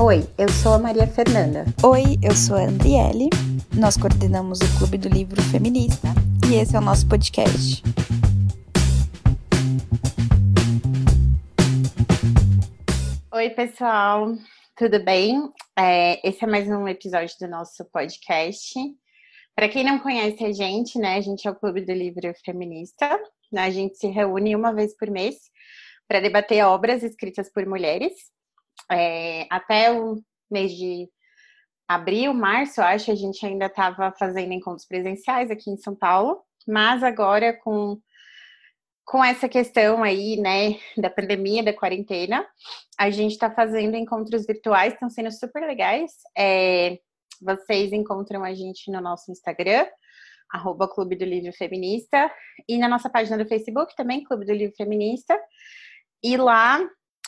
Oi, eu sou a Maria Fernanda. Oi, eu sou a Andriele. Nós coordenamos o Clube do Livro Feminista e esse é o nosso podcast. Oi, pessoal, tudo bem? É, esse é mais um episódio do nosso podcast. Para quem não conhece a gente, né, a gente é o Clube do Livro Feminista. Né, a gente se reúne uma vez por mês para debater obras escritas por mulheres é, até o mês de abril, março, acho, a gente ainda estava fazendo encontros presenciais aqui em São Paulo, mas agora com, com essa questão aí, né, da pandemia, da quarentena, a gente está fazendo encontros virtuais, estão sendo super legais. É, vocês encontram a gente no nosso Instagram, arroba Clube do Livro Feminista, e na nossa página do Facebook também, Clube do Livro Feminista. E lá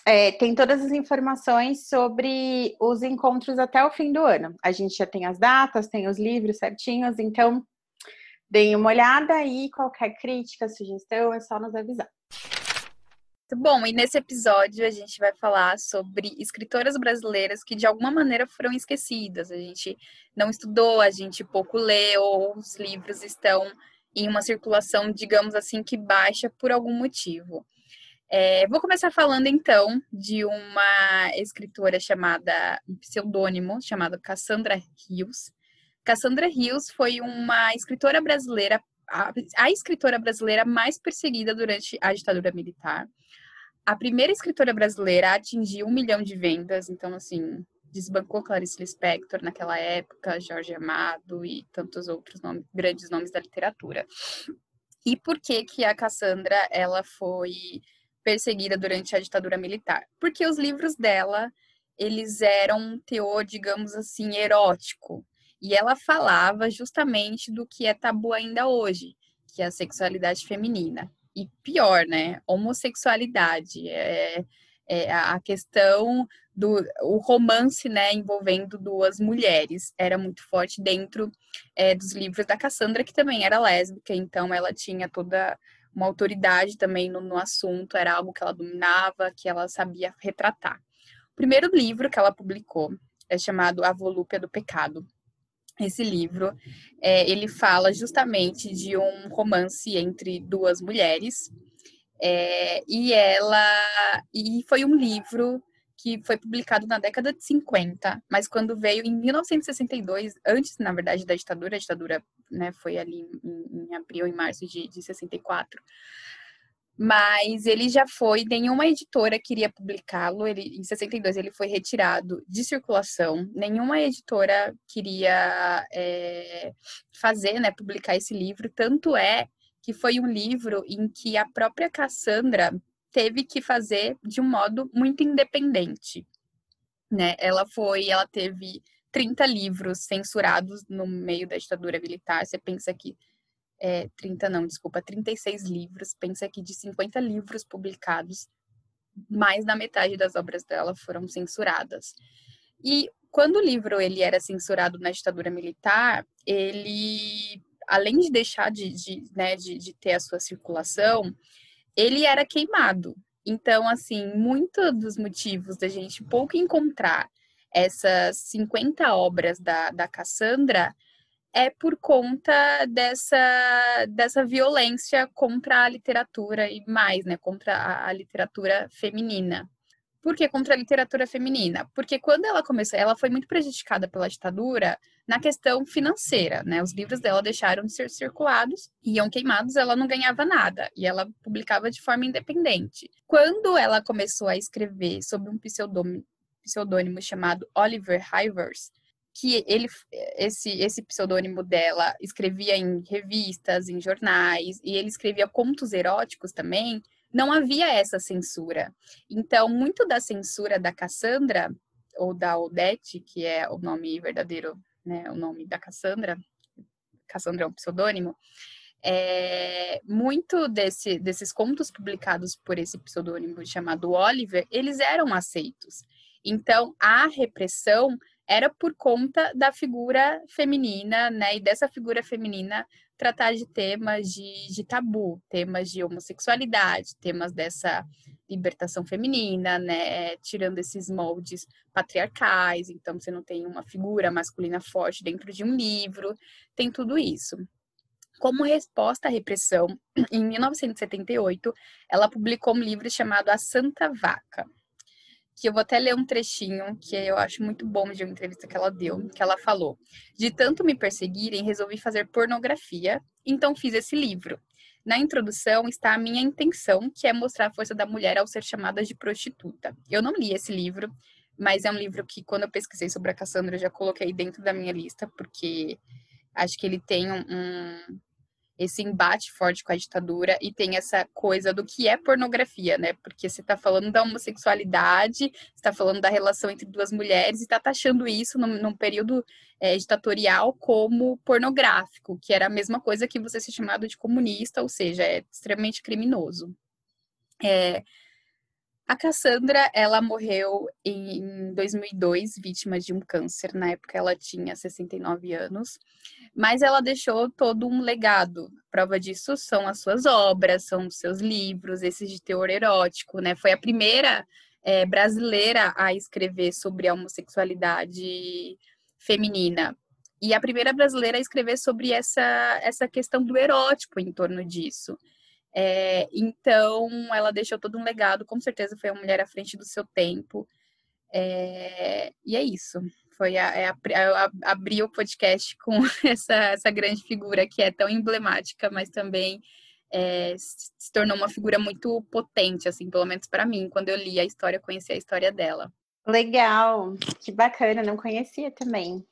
é, tem todas as informações sobre os encontros até o fim do ano. A gente já tem as datas, tem os livros certinhos, então deem uma olhada e qualquer crítica, sugestão é só nos avisar. Muito bom, e nesse episódio a gente vai falar sobre escritoras brasileiras que de alguma maneira foram esquecidas. A gente não estudou, a gente pouco lê, ou os livros estão em uma circulação, digamos assim, que baixa por algum motivo. É, vou começar falando então de uma escritora chamada, um pseudônimo chamado Cassandra Rios. Cassandra Rios foi uma escritora brasileira, a, a escritora brasileira mais perseguida durante a ditadura militar. A primeira escritora brasileira a atingir um milhão de vendas, então assim, desbancou Clarice Lispector naquela época, Jorge Amado e tantos outros nomes, grandes nomes da literatura. E por que que a Cassandra ela foi perseguida durante a ditadura militar, porque os livros dela, eles eram um teor, digamos assim, erótico, e ela falava justamente do que é tabu ainda hoje, que é a sexualidade feminina. E pior, né? Homossexualidade. É, é a questão do o romance, né, envolvendo duas mulheres, era muito forte dentro é, dos livros da Cassandra, que também era lésbica, então ela tinha toda uma autoridade também no, no assunto, era algo que ela dominava, que ela sabia retratar. O primeiro livro que ela publicou é chamado A Volúpia do Pecado. Esse livro, é, ele fala justamente de um romance entre duas mulheres, é, e ela e foi um livro que foi publicado na década de 50, mas quando veio em 1962, antes, na verdade, da ditadura, a ditadura né, foi ali em, em abril e março de, de 64, mas ele já foi, nenhuma editora queria publicá-lo, ele, em 62 ele foi retirado de circulação, nenhuma editora queria é, fazer, né, publicar esse livro, tanto é que foi um livro em que a própria Cassandra teve que fazer de um modo muito independente, né? Ela foi, ela teve 30 livros censurados no meio da ditadura militar. Você pensa que é, 30 não, desculpa, 36 livros, pensa que de 50 livros publicados, mais da metade das obras dela foram censuradas. E quando o livro ele era censurado na ditadura militar, ele, além de deixar de, de, né, de, de ter a sua circulação, ele era queimado. Então, assim, muitos dos motivos da gente pouco encontrar essas 50 obras da, da Cassandra é por conta dessa, dessa violência contra a literatura e mais, né, contra a, a literatura feminina. Por que contra a literatura feminina? Porque quando ela começou, ela foi muito prejudicada pela ditadura na questão financeira, né? Os livros dela deixaram de ser circulados, iam queimados, ela não ganhava nada e ela publicava de forma independente. Quando ela começou a escrever sob um pseudônimo, pseudônimo chamado Oliver Hivers, que ele esse esse pseudônimo dela escrevia em revistas, em jornais e ele escrevia contos eróticos também não havia essa censura. Então, muito da censura da Cassandra, ou da Odete, que é o nome verdadeiro, né, o nome da Cassandra, Cassandra é um pseudônimo, é, muito desse, desses contos publicados por esse pseudônimo chamado Oliver, eles eram aceitos. Então, a repressão era por conta da figura feminina, né? E dessa figura feminina tratar de temas de, de tabu, temas de homossexualidade, temas dessa libertação feminina, né? Tirando esses moldes patriarcais, então você não tem uma figura masculina forte dentro de um livro, tem tudo isso. Como resposta à repressão, em 1978, ela publicou um livro chamado A Santa Vaca, que eu vou até ler um trechinho que eu acho muito bom de uma entrevista que ela deu, que ela falou: "De tanto me perseguirem, resolvi fazer pornografia, então fiz esse livro. Na introdução está a minha intenção, que é mostrar a força da mulher ao ser chamada de prostituta. Eu não li esse livro, mas é um livro que quando eu pesquisei sobre a Cassandra eu já coloquei dentro da minha lista, porque acho que ele tem um, um esse embate forte com a ditadura e tem essa coisa do que é pornografia, né? Porque você está falando da homossexualidade, está falando da relação entre duas mulheres e está taxando isso num, num período é, ditatorial como pornográfico, que era a mesma coisa que você ser chamado de comunista, ou seja, é extremamente criminoso. É, a Cassandra, ela morreu em 2002, vítima de um câncer. Na época, ela tinha 69 anos. Mas ela deixou todo um legado. Prova disso são as suas obras, são os seus livros, esses de teor erótico, né? Foi a primeira é, brasileira a escrever sobre a homossexualidade feminina. E a primeira brasileira a escrever sobre essa, essa questão do erótico em torno disso. É, então, ela deixou todo um legado, com certeza foi uma mulher à frente do seu tempo. É, e é isso. Foi a, é abrir o podcast com essa, essa grande figura que é tão emblemática, mas também é, se tornou uma figura muito potente, assim, pelo menos para mim, quando eu li a história, conheci a história dela. Legal, que bacana, não conhecia também.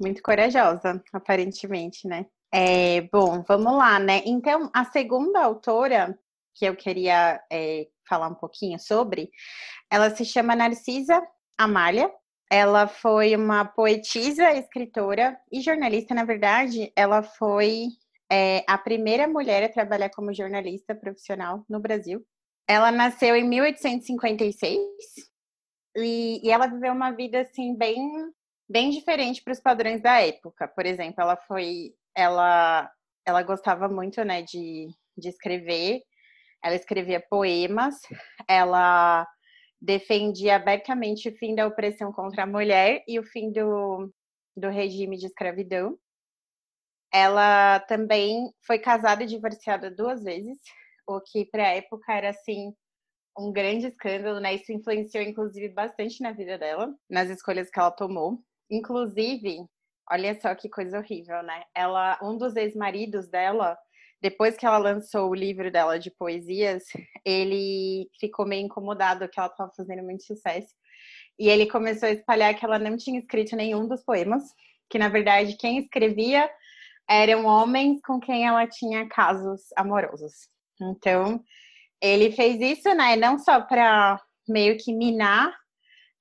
Muito corajosa, aparentemente, né? É, bom, vamos lá, né? Então, a segunda autora que eu queria é, falar um pouquinho sobre, ela se chama Narcisa Amália. Ela foi uma poetisa, escritora e jornalista, na verdade. Ela foi é, a primeira mulher a trabalhar como jornalista profissional no Brasil. Ela nasceu em 1856 e, e ela viveu uma vida assim bem bem diferente para os padrões da época. Por exemplo, ela foi ela, ela gostava muito, né, de, de escrever. Ela escrevia poemas, ela defendia abertamente o fim da opressão contra a mulher e o fim do, do regime de escravidão. Ela também foi casada e divorciada duas vezes, o que para a época era assim um grande escândalo, né? Isso influenciou inclusive bastante na vida dela, nas escolhas que ela tomou. Inclusive, Olha só que coisa horrível, né? Ela, um dos ex-maridos dela, depois que ela lançou o livro dela de poesias, ele ficou meio incomodado que ela estava fazendo muito sucesso. E ele começou a espalhar que ela não tinha escrito nenhum dos poemas, que na verdade quem escrevia eram homens com quem ela tinha casos amorosos. Então, ele fez isso, né, não só para meio que minar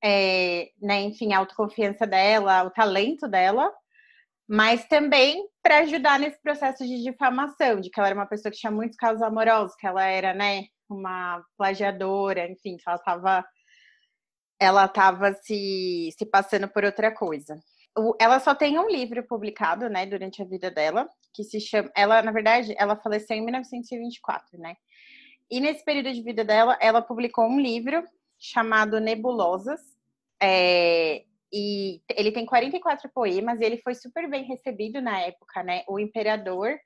é, né, enfim, a autoconfiança dela, o talento dela, mas também para ajudar nesse processo de difamação, de que ela era uma pessoa que tinha muitos casos amorosos, que ela era, né, uma plagiadora, enfim, que ela estava ela estava se, se passando por outra coisa. Ela só tem um livro publicado, né, durante a vida dela, que se chama. Ela, na verdade, ela faleceu em 1924, né? E nesse período de vida dela, ela publicou um livro chamado Nebulosas. É, e ele tem 44 poemas e ele foi super bem recebido na época, né? O imperador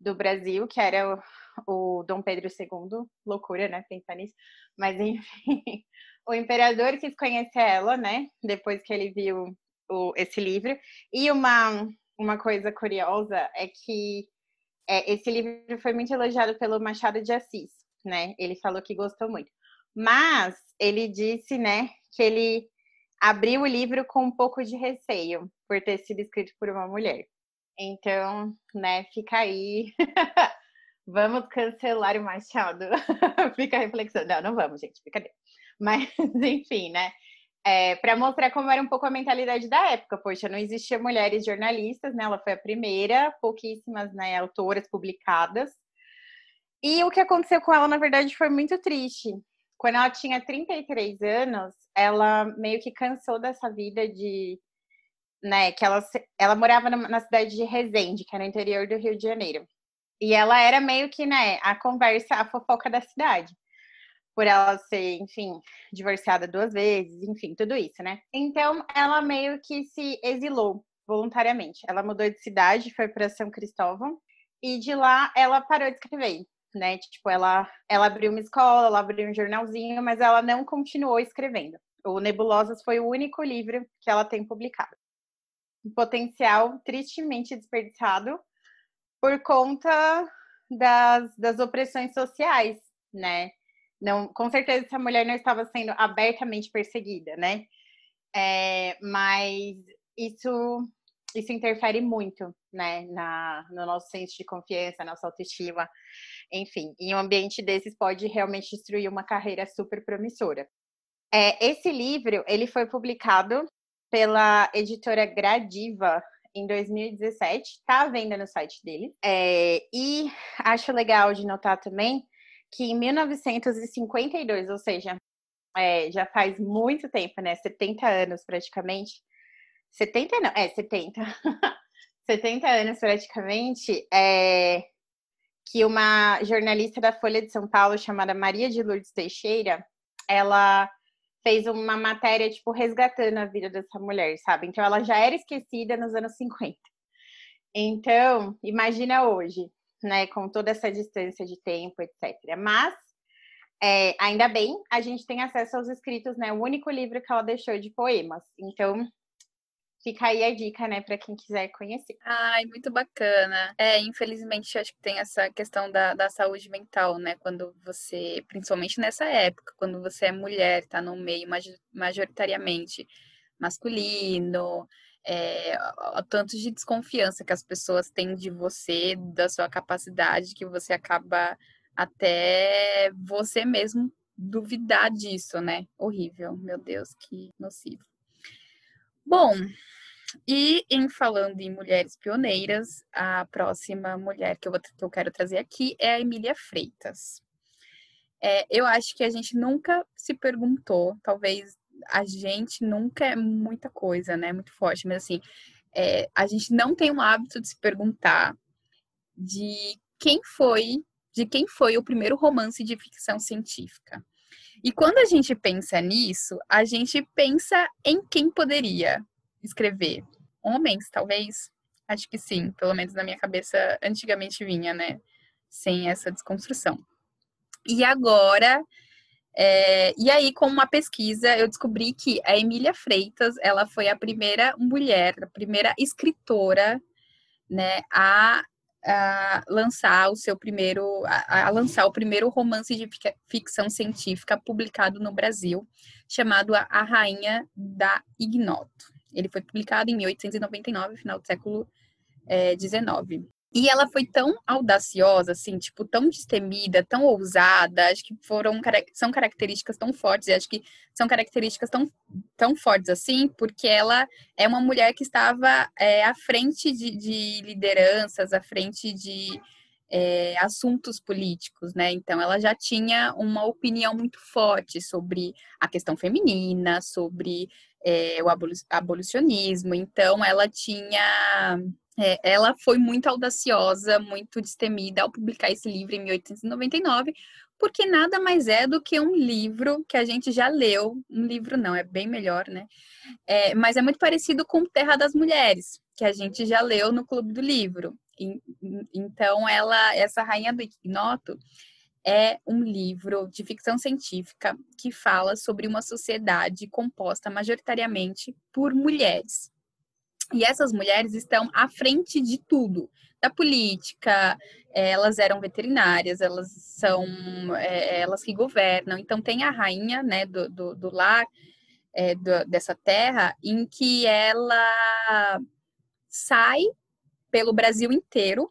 do Brasil, que era o, o Dom Pedro II, loucura, né? Pensar nisso. Mas, enfim, o imperador quis conhecer ela, né? Depois que ele viu o, esse livro. E uma, uma coisa curiosa é que é, esse livro foi muito elogiado pelo Machado de Assis, né? Ele falou que gostou muito. Mas ele disse, né, que ele abriu o livro com um pouco de receio por ter sido escrito por uma mulher. Então, né, fica aí. vamos cancelar o Machado. fica a reflexão. Não, não vamos, gente, fica Mas, enfim, né? É, para mostrar como era um pouco a mentalidade da época. Poxa, não existia mulheres jornalistas, né? Ela foi a primeira, pouquíssimas né, autoras publicadas. E o que aconteceu com ela, na verdade, foi muito triste. Quando ela tinha 33 anos, ela meio que cansou dessa vida de. Né, que ela, ela morava na cidade de Resende, que é no interior do Rio de Janeiro. E ela era meio que, né, a conversa, a fofoca da cidade. por ela ser, enfim, divorciada duas vezes, enfim, tudo isso, né? Então, ela meio que se exilou voluntariamente. Ela mudou de cidade, foi para São Cristóvão, e de lá ela parou de escrever, né? Tipo, ela, ela abriu uma escola, ela abriu um jornalzinho, mas ela não continuou escrevendo. O Nebulosas foi o único livro que ela tem publicado. Um potencial tristemente desperdiçado por conta das, das opressões sociais, né? Não, com certeza essa mulher não estava sendo abertamente perseguida, né? É, mas isso isso interfere muito, né, na, no nosso senso de confiança, nossa autoestima, enfim. Em um ambiente desses pode realmente destruir uma carreira super promissora. É, esse livro ele foi publicado pela editora Gradiva em 2017, está à venda no site dele. É, e acho legal de notar também que em 1952, ou seja, é, já faz muito tempo, né? 70 anos praticamente. 70 não, é 70. 70 anos praticamente, é, que uma jornalista da Folha de São Paulo chamada Maria de Lourdes Teixeira, ela fez uma matéria, tipo, resgatando a vida dessa mulher, sabe? Então, ela já era esquecida nos anos 50. Então, imagina hoje, né, com toda essa distância de tempo, etc. Mas, é, ainda bem, a gente tem acesso aos escritos, né? O único livro que ela deixou de poemas. Então, Fica aí a dica, né, para quem quiser conhecer. Ai, muito bacana. É, infelizmente, acho que tem essa questão da, da saúde mental, né? Quando você, principalmente nessa época, quando você é mulher, tá no meio majoritariamente masculino, é, o tanto de desconfiança que as pessoas têm de você, da sua capacidade, que você acaba até você mesmo duvidar disso, né? Horrível, meu Deus, que nocivo. Bom, e em falando em mulheres pioneiras, a próxima mulher que eu, vou, que eu quero trazer aqui é a Emília Freitas. É, eu acho que a gente nunca se perguntou, talvez a gente nunca é muita coisa, né? Muito forte, mas assim, é, a gente não tem um hábito de se perguntar de quem foi, de quem foi o primeiro romance de ficção científica. E quando a gente pensa nisso, a gente pensa em quem poderia escrever. Homens, talvez? Acho que sim, pelo menos na minha cabeça antigamente vinha, né? Sem essa desconstrução. E agora, é, e aí com uma pesquisa eu descobri que a Emília Freitas, ela foi a primeira mulher, a primeira escritora, né, a a lançar o seu primeiro a, a, lançar o primeiro romance de ficção científica publicado no Brasil, chamado A Rainha da Ignoto. Ele foi publicado em 1899, final do século XIX. É, e ela foi tão audaciosa, assim, tipo, tão destemida, tão ousada, acho que foram, são características tão fortes, e acho que são características tão, tão fortes assim, porque ela é uma mulher que estava é, à frente de, de, lideranças, à frente de é, assuntos políticos, né? Então, ela já tinha uma opinião muito forte sobre a questão feminina, sobre é, o abolicionismo, então ela tinha é, ela foi muito audaciosa, muito destemida ao publicar esse livro em 1899, porque nada mais é do que um livro que a gente já leu. Um livro não, é bem melhor, né? É, mas é muito parecido com Terra das Mulheres, que a gente já leu no Clube do Livro. E, então, ela, essa Rainha do Ignoto, é um livro de ficção científica que fala sobre uma sociedade composta majoritariamente por mulheres. E essas mulheres estão à frente de tudo, da política, eh, elas eram veterinárias, elas são é, elas que governam. Então tem a rainha né, do, do, do lar é, do, dessa terra em que ela sai pelo Brasil inteiro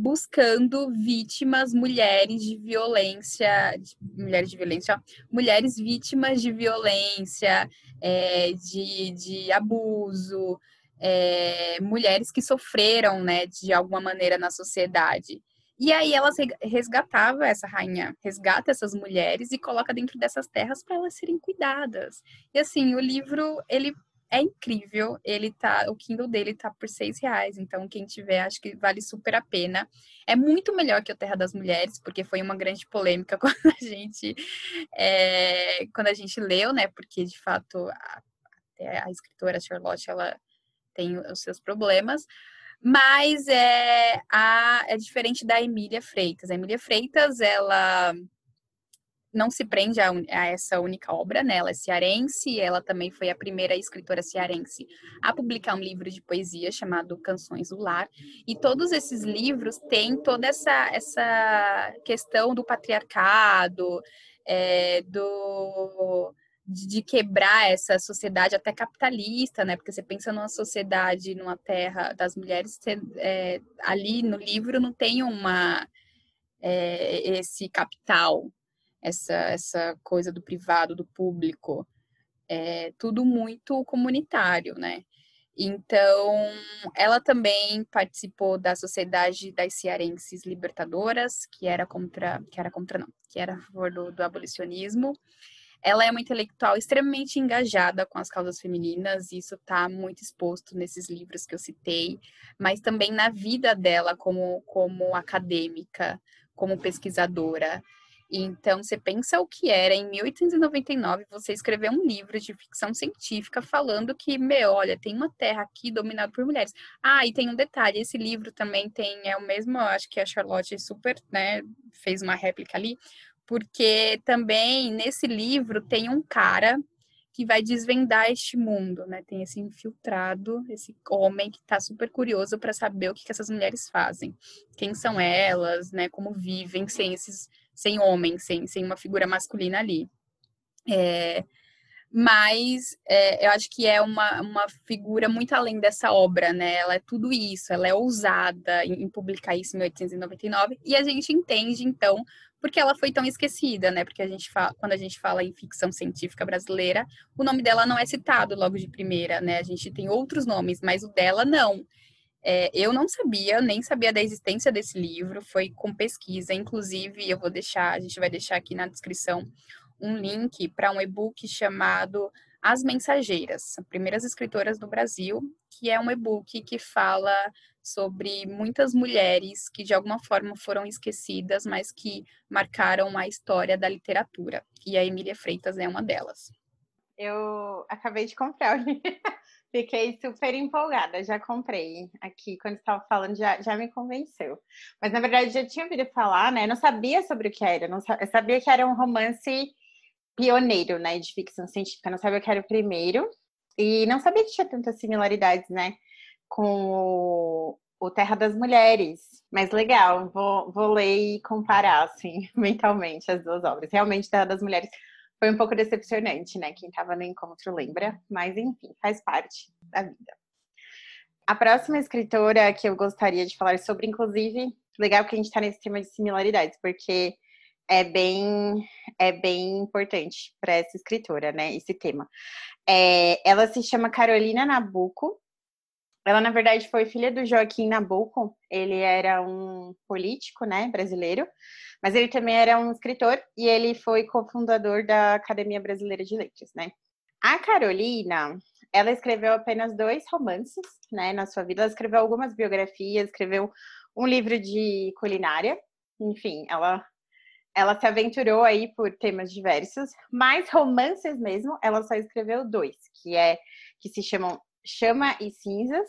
buscando vítimas, mulheres de violência, de, mulheres de violência, ó, mulheres vítimas de violência, é, de, de abuso, é, mulheres que sofreram, né, de alguma maneira na sociedade. E aí elas resgatava essa rainha, resgata essas mulheres e coloca dentro dessas terras para elas serem cuidadas. E assim, o livro ele é incrível. Ele tá, o Kindle dele tá por seis reais. Então, quem tiver, acho que vale super a pena. É muito melhor que o Terra das Mulheres, porque foi uma grande polêmica quando a gente é, quando a gente leu, né? Porque de fato a, a escritora Charlotte ela tem os seus problemas. Mas é, a, é diferente da Emília Freitas. A Emília Freitas, ela não se prende a, a, essa única obra, né? Ela é cearense, ela também foi a primeira escritora cearense a publicar um livro de poesia chamado Canções do Lar. E todos esses livros têm toda essa, essa questão do patriarcado, é, do de, quebrar essa sociedade até capitalista, né? Porque você pensa numa sociedade, numa terra das mulheres, você, é, ali no livro não tem uma é, esse capital, essa, essa coisa do privado, do público. É tudo muito comunitário, né? Então, ela também participou da Sociedade das Cearenses Libertadoras, que era contra, que era contra não, que era a favor do, do abolicionismo. Ela é uma intelectual extremamente engajada com as causas femininas, e isso está muito exposto nesses livros que eu citei, mas também na vida dela como, como acadêmica, como pesquisadora. Então, você pensa o que era em 1899 você escrever um livro de ficção científica falando que, meu, olha, tem uma terra aqui dominada por mulheres. Ah, e tem um detalhe, esse livro também tem, é o mesmo, acho que a Charlotte super, né, fez uma réplica ali, porque também nesse livro tem um cara que vai desvendar este mundo, né? Tem esse infiltrado, esse homem que está super curioso para saber o que, que essas mulheres fazem, quem são elas, né? Como vivem sem esses, sem homem, sem, sem uma figura masculina ali. É, mas é, eu acho que é uma, uma figura muito além dessa obra, né? Ela é tudo isso, ela é ousada em, em publicar isso em 1899, e a gente entende, então, porque ela foi tão esquecida, né? Porque a gente fala, quando a gente fala em ficção científica brasileira, o nome dela não é citado logo de primeira, né? A gente tem outros nomes, mas o dela não. É, eu não sabia, nem sabia da existência desse livro, foi com pesquisa. Inclusive, eu vou deixar, a gente vai deixar aqui na descrição um link para um e-book chamado As Mensageiras, Primeiras Escritoras do Brasil, que é um e-book que fala sobre muitas mulheres que de alguma forma foram esquecidas, mas que marcaram a história da literatura. E a Emília Freitas é uma delas. Eu acabei de comprar o livro. Fiquei super empolgada, já comprei aqui, quando estava falando, já, já me convenceu. Mas, na verdade, já tinha ouvido falar, né? Eu não sabia sobre o que era, não eu sabia que era um romance pioneiro, né, de ficção científica, não sabia que era o primeiro, e não sabia que tinha tantas similaridades, né, com o, Terra das Mulheres. Mas legal, vou, vou ler e comparar, assim, mentalmente as duas obras. Realmente, Terra das Mulheres foi um pouco decepcionante, né? Quem estava no encontro lembra, mas enfim, faz parte da vida. A próxima escritora que eu gostaria de falar sobre, inclusive, legal que a gente está nesse tema de similaridades, porque é bem, é bem importante para essa escritora, né? Esse tema. É, ela se chama Carolina Nabuco ela, na verdade, foi filha do Joaquim Nabuco. Ele era um político, né, brasileiro, mas ele também era um escritor e ele foi cofundador da Academia Brasileira de Letras, né. A Carolina, ela escreveu apenas dois romances, né, na sua vida. Ela escreveu algumas biografias, escreveu um livro de culinária. Enfim, ela ela se aventurou aí por temas diversos, mas romances mesmo, ela só escreveu dois, que é que se chamam Chama e Cinzas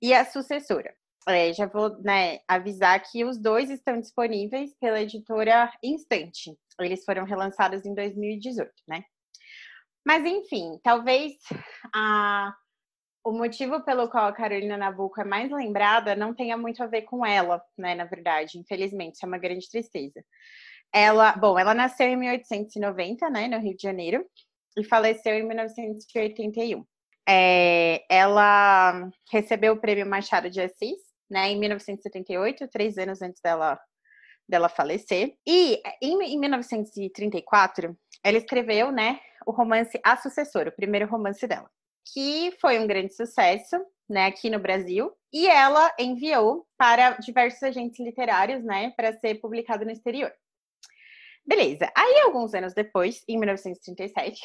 e a sucessora. É, já vou né, avisar que os dois estão disponíveis pela editora Instante. Eles foram relançados em 2018, né? Mas enfim, talvez a, o motivo pelo qual a Carolina Nabuco é mais lembrada não tenha muito a ver com ela, né? Na verdade, infelizmente, isso é uma grande tristeza. Ela, bom, ela nasceu em 1890, né, no Rio de Janeiro, e faleceu em 1981. É, ela recebeu o prêmio Machado de Assis, né, em 1978, três anos antes dela, dela falecer. E em, em 1934, ela escreveu, né, o romance A Sucessora, o primeiro romance dela, que foi um grande sucesso, né, aqui no Brasil, e ela enviou para diversos agentes literários, né, para ser publicado no exterior. Beleza. Aí, alguns anos depois, em 1937,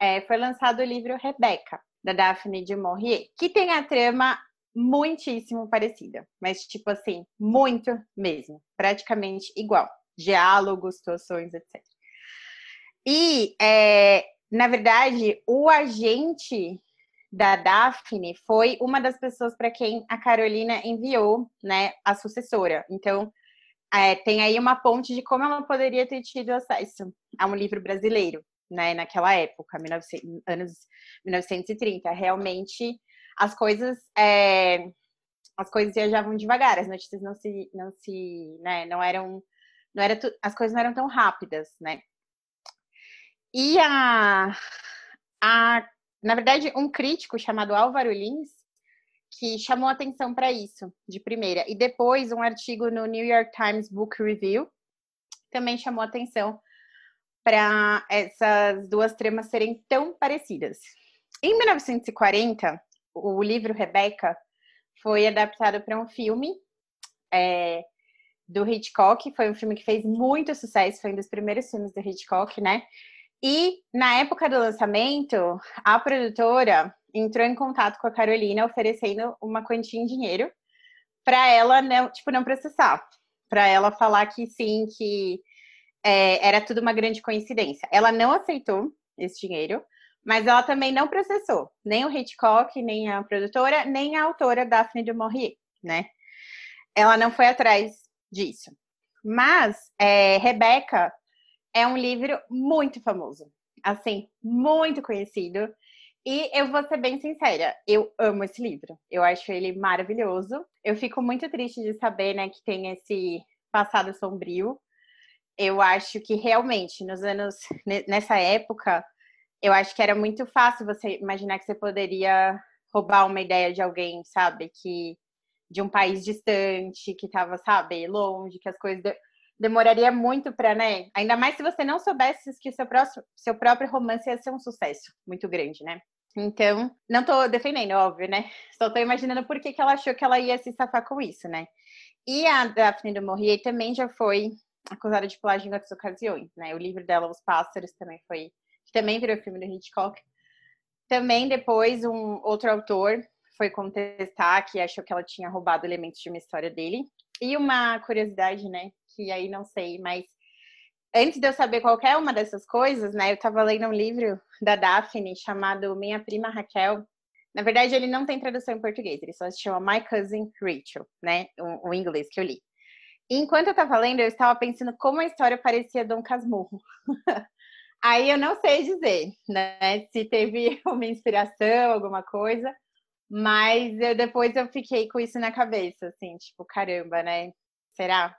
é, foi lançado o livro Rebeca, da Daphne de Maurier, que tem a trama muitíssimo parecida, mas tipo assim, muito mesmo, praticamente igual. Diálogos, situações, etc. E, é, na verdade, o agente da Daphne foi uma das pessoas para quem a Carolina enviou, né, a sucessora. Então, é, tem aí uma ponte de como ela poderia ter tido acesso a um livro brasileiro, né, naquela época, 1900, anos 1930. Realmente, as coisas é, as coisas viajavam devagar, as notícias não se não se, né, não eram não era as coisas não eram tão rápidas, né? E a, a na verdade, um crítico chamado Álvaro Lins que chamou atenção para isso de primeira e depois um artigo no New York Times Book Review também chamou atenção para essas duas tramas serem tão parecidas. Em 1940, o livro Rebecca foi adaptado para um filme é, do Hitchcock. Foi um filme que fez muito sucesso, foi um dos primeiros filmes do Hitchcock, né? E na época do lançamento, a produtora entrou em contato com a Carolina oferecendo uma quantia em dinheiro para ela não, tipo, não processar, para ela falar que sim, que é, era tudo uma grande coincidência. Ela não aceitou esse dinheiro, mas ela também não processou nem o Hitchcock, nem a produtora, nem a autora Daphne du Maurier, né? Ela não foi atrás disso. Mas é, Rebeca é um livro muito famoso, assim, muito conhecido. E eu vou ser bem sincera, eu amo esse livro. Eu acho ele maravilhoso. Eu fico muito triste de saber, né, que tem esse passado sombrio. Eu acho que realmente nos anos nessa época eu acho que era muito fácil você imaginar que você poderia roubar uma ideia de alguém, sabe? Que de um país distante, que estava, sabe, longe, que as coisas de, demoraria muito para, né? Ainda mais se você não soubesse que seu, próximo, seu próprio romance ia ser um sucesso muito grande, né? Então, não tô defendendo, óbvio, né? Só tô imaginando por que, que ela achou que ela ia se safar com isso, né? E a Daphne do Maurier também já foi acusada de plágio em outras ocasiões, né? O livro dela, Os Pássaros, também foi que também virou filme do Hitchcock. Também depois um outro autor foi contestar que achou que ela tinha roubado elementos de uma história dele. E uma curiosidade, né, que aí não sei, mas antes de eu saber qualquer uma dessas coisas, né, eu estava lendo um livro da Daphne chamado Minha Prima Raquel. Na verdade, ele não tem tradução em português, ele só se chama My Cousin Rachel, né, o, o inglês que eu li. Enquanto eu estava lendo, eu estava pensando como a história parecia Dom Casmurro. Aí eu não sei dizer, né, se teve uma inspiração, alguma coisa, mas eu, depois eu fiquei com isso na cabeça, assim, tipo, caramba, né? Será?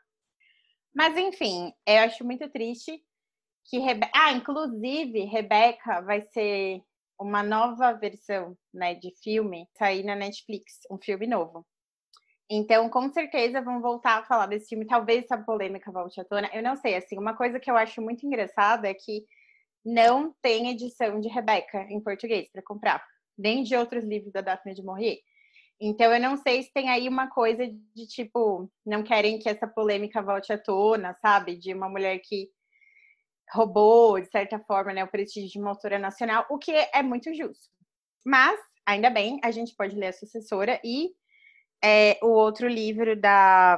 Mas enfim, eu acho muito triste que Rebe... ah, inclusive Rebeca vai ser uma nova versão, né, de filme sair na Netflix, um filme novo. Então, com certeza vão voltar a falar desse filme, talvez essa polêmica volte à tona. Eu não sei, assim, uma coisa que eu acho muito engraçada é que não tem edição de Rebeca em português para comprar, nem de outros livros da Daphne de Maurier. Então eu não sei se tem aí uma coisa de tipo, não querem que essa polêmica volte à tona, sabe? De uma mulher que roubou, de certa forma, né, o prestígio de uma autora nacional, o que é muito justo. Mas, ainda bem, a gente pode ler a sucessora e é, o outro livro da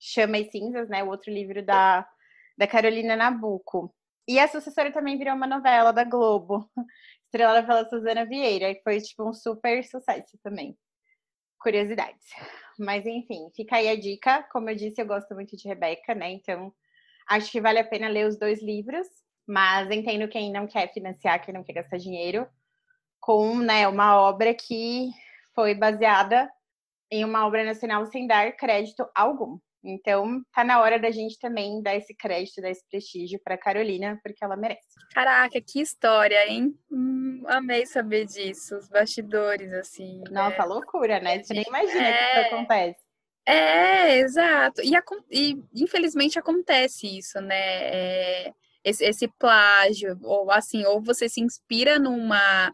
Chama e Cinzas, né? O outro livro da, da Carolina Nabuco. E a sucessora também virou uma novela da Globo, estrelada pela Suzana Vieira, e foi tipo um super sucesso também. Curiosidades. Mas enfim, fica aí a dica. Como eu disse, eu gosto muito de Rebeca, né? Então, acho que vale a pena ler os dois livros, mas entendo quem não quer financiar, quem não quer gastar dinheiro, com né, uma obra que foi baseada em uma obra nacional sem dar crédito algum. Então, tá na hora da gente também dar esse crédito, dar esse prestígio para Carolina, porque ela merece. Caraca, que história, hein? Hum, amei saber disso, os bastidores, assim. Nossa, né? loucura, né? Você nem imagina é... que isso acontece. É, exato. E, e, infelizmente acontece isso, né? É, esse, esse, plágio, ou assim, ou você se inspira numa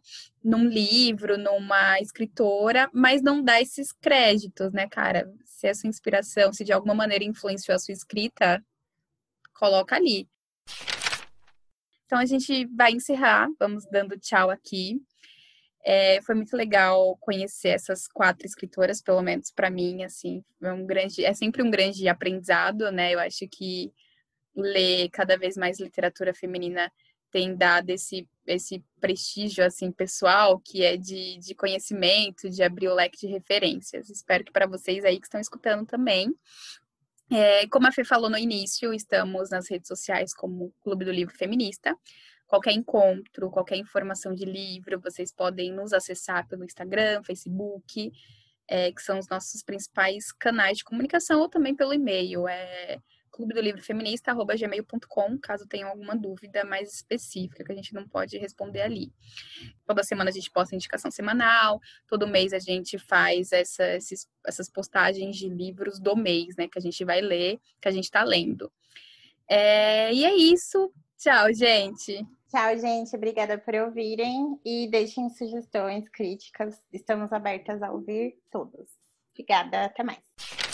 num livro, numa escritora, mas não dá esses créditos, né, cara? Se essa inspiração, se de alguma maneira influenciou a sua escrita, coloca ali. Então a gente vai encerrar, vamos dando tchau aqui. É, foi muito legal conhecer essas quatro escritoras, pelo menos para mim, assim, é um grande, é sempre um grande aprendizado, né? Eu acho que ler cada vez mais literatura feminina tem dado esse, esse prestígio assim pessoal que é de, de conhecimento, de abrir o leque de referências. Espero que para vocês aí que estão escutando também. É, como a Fê falou no início, estamos nas redes sociais como Clube do Livro Feminista. Qualquer encontro, qualquer informação de livro, vocês podem nos acessar pelo Instagram, Facebook, é, que são os nossos principais canais de comunicação, ou também pelo e-mail. É, clube do livro feminista, gmail.com, caso tenham alguma dúvida mais específica que a gente não pode responder ali. Toda semana a gente posta indicação semanal, todo mês a gente faz essa, esses, essas postagens de livros do mês, né, que a gente vai ler, que a gente está lendo. É, e é isso. Tchau, gente. Tchau, gente. Obrigada por ouvirem e deixem sugestões, críticas. Estamos abertas a ouvir todos. Obrigada. Até mais.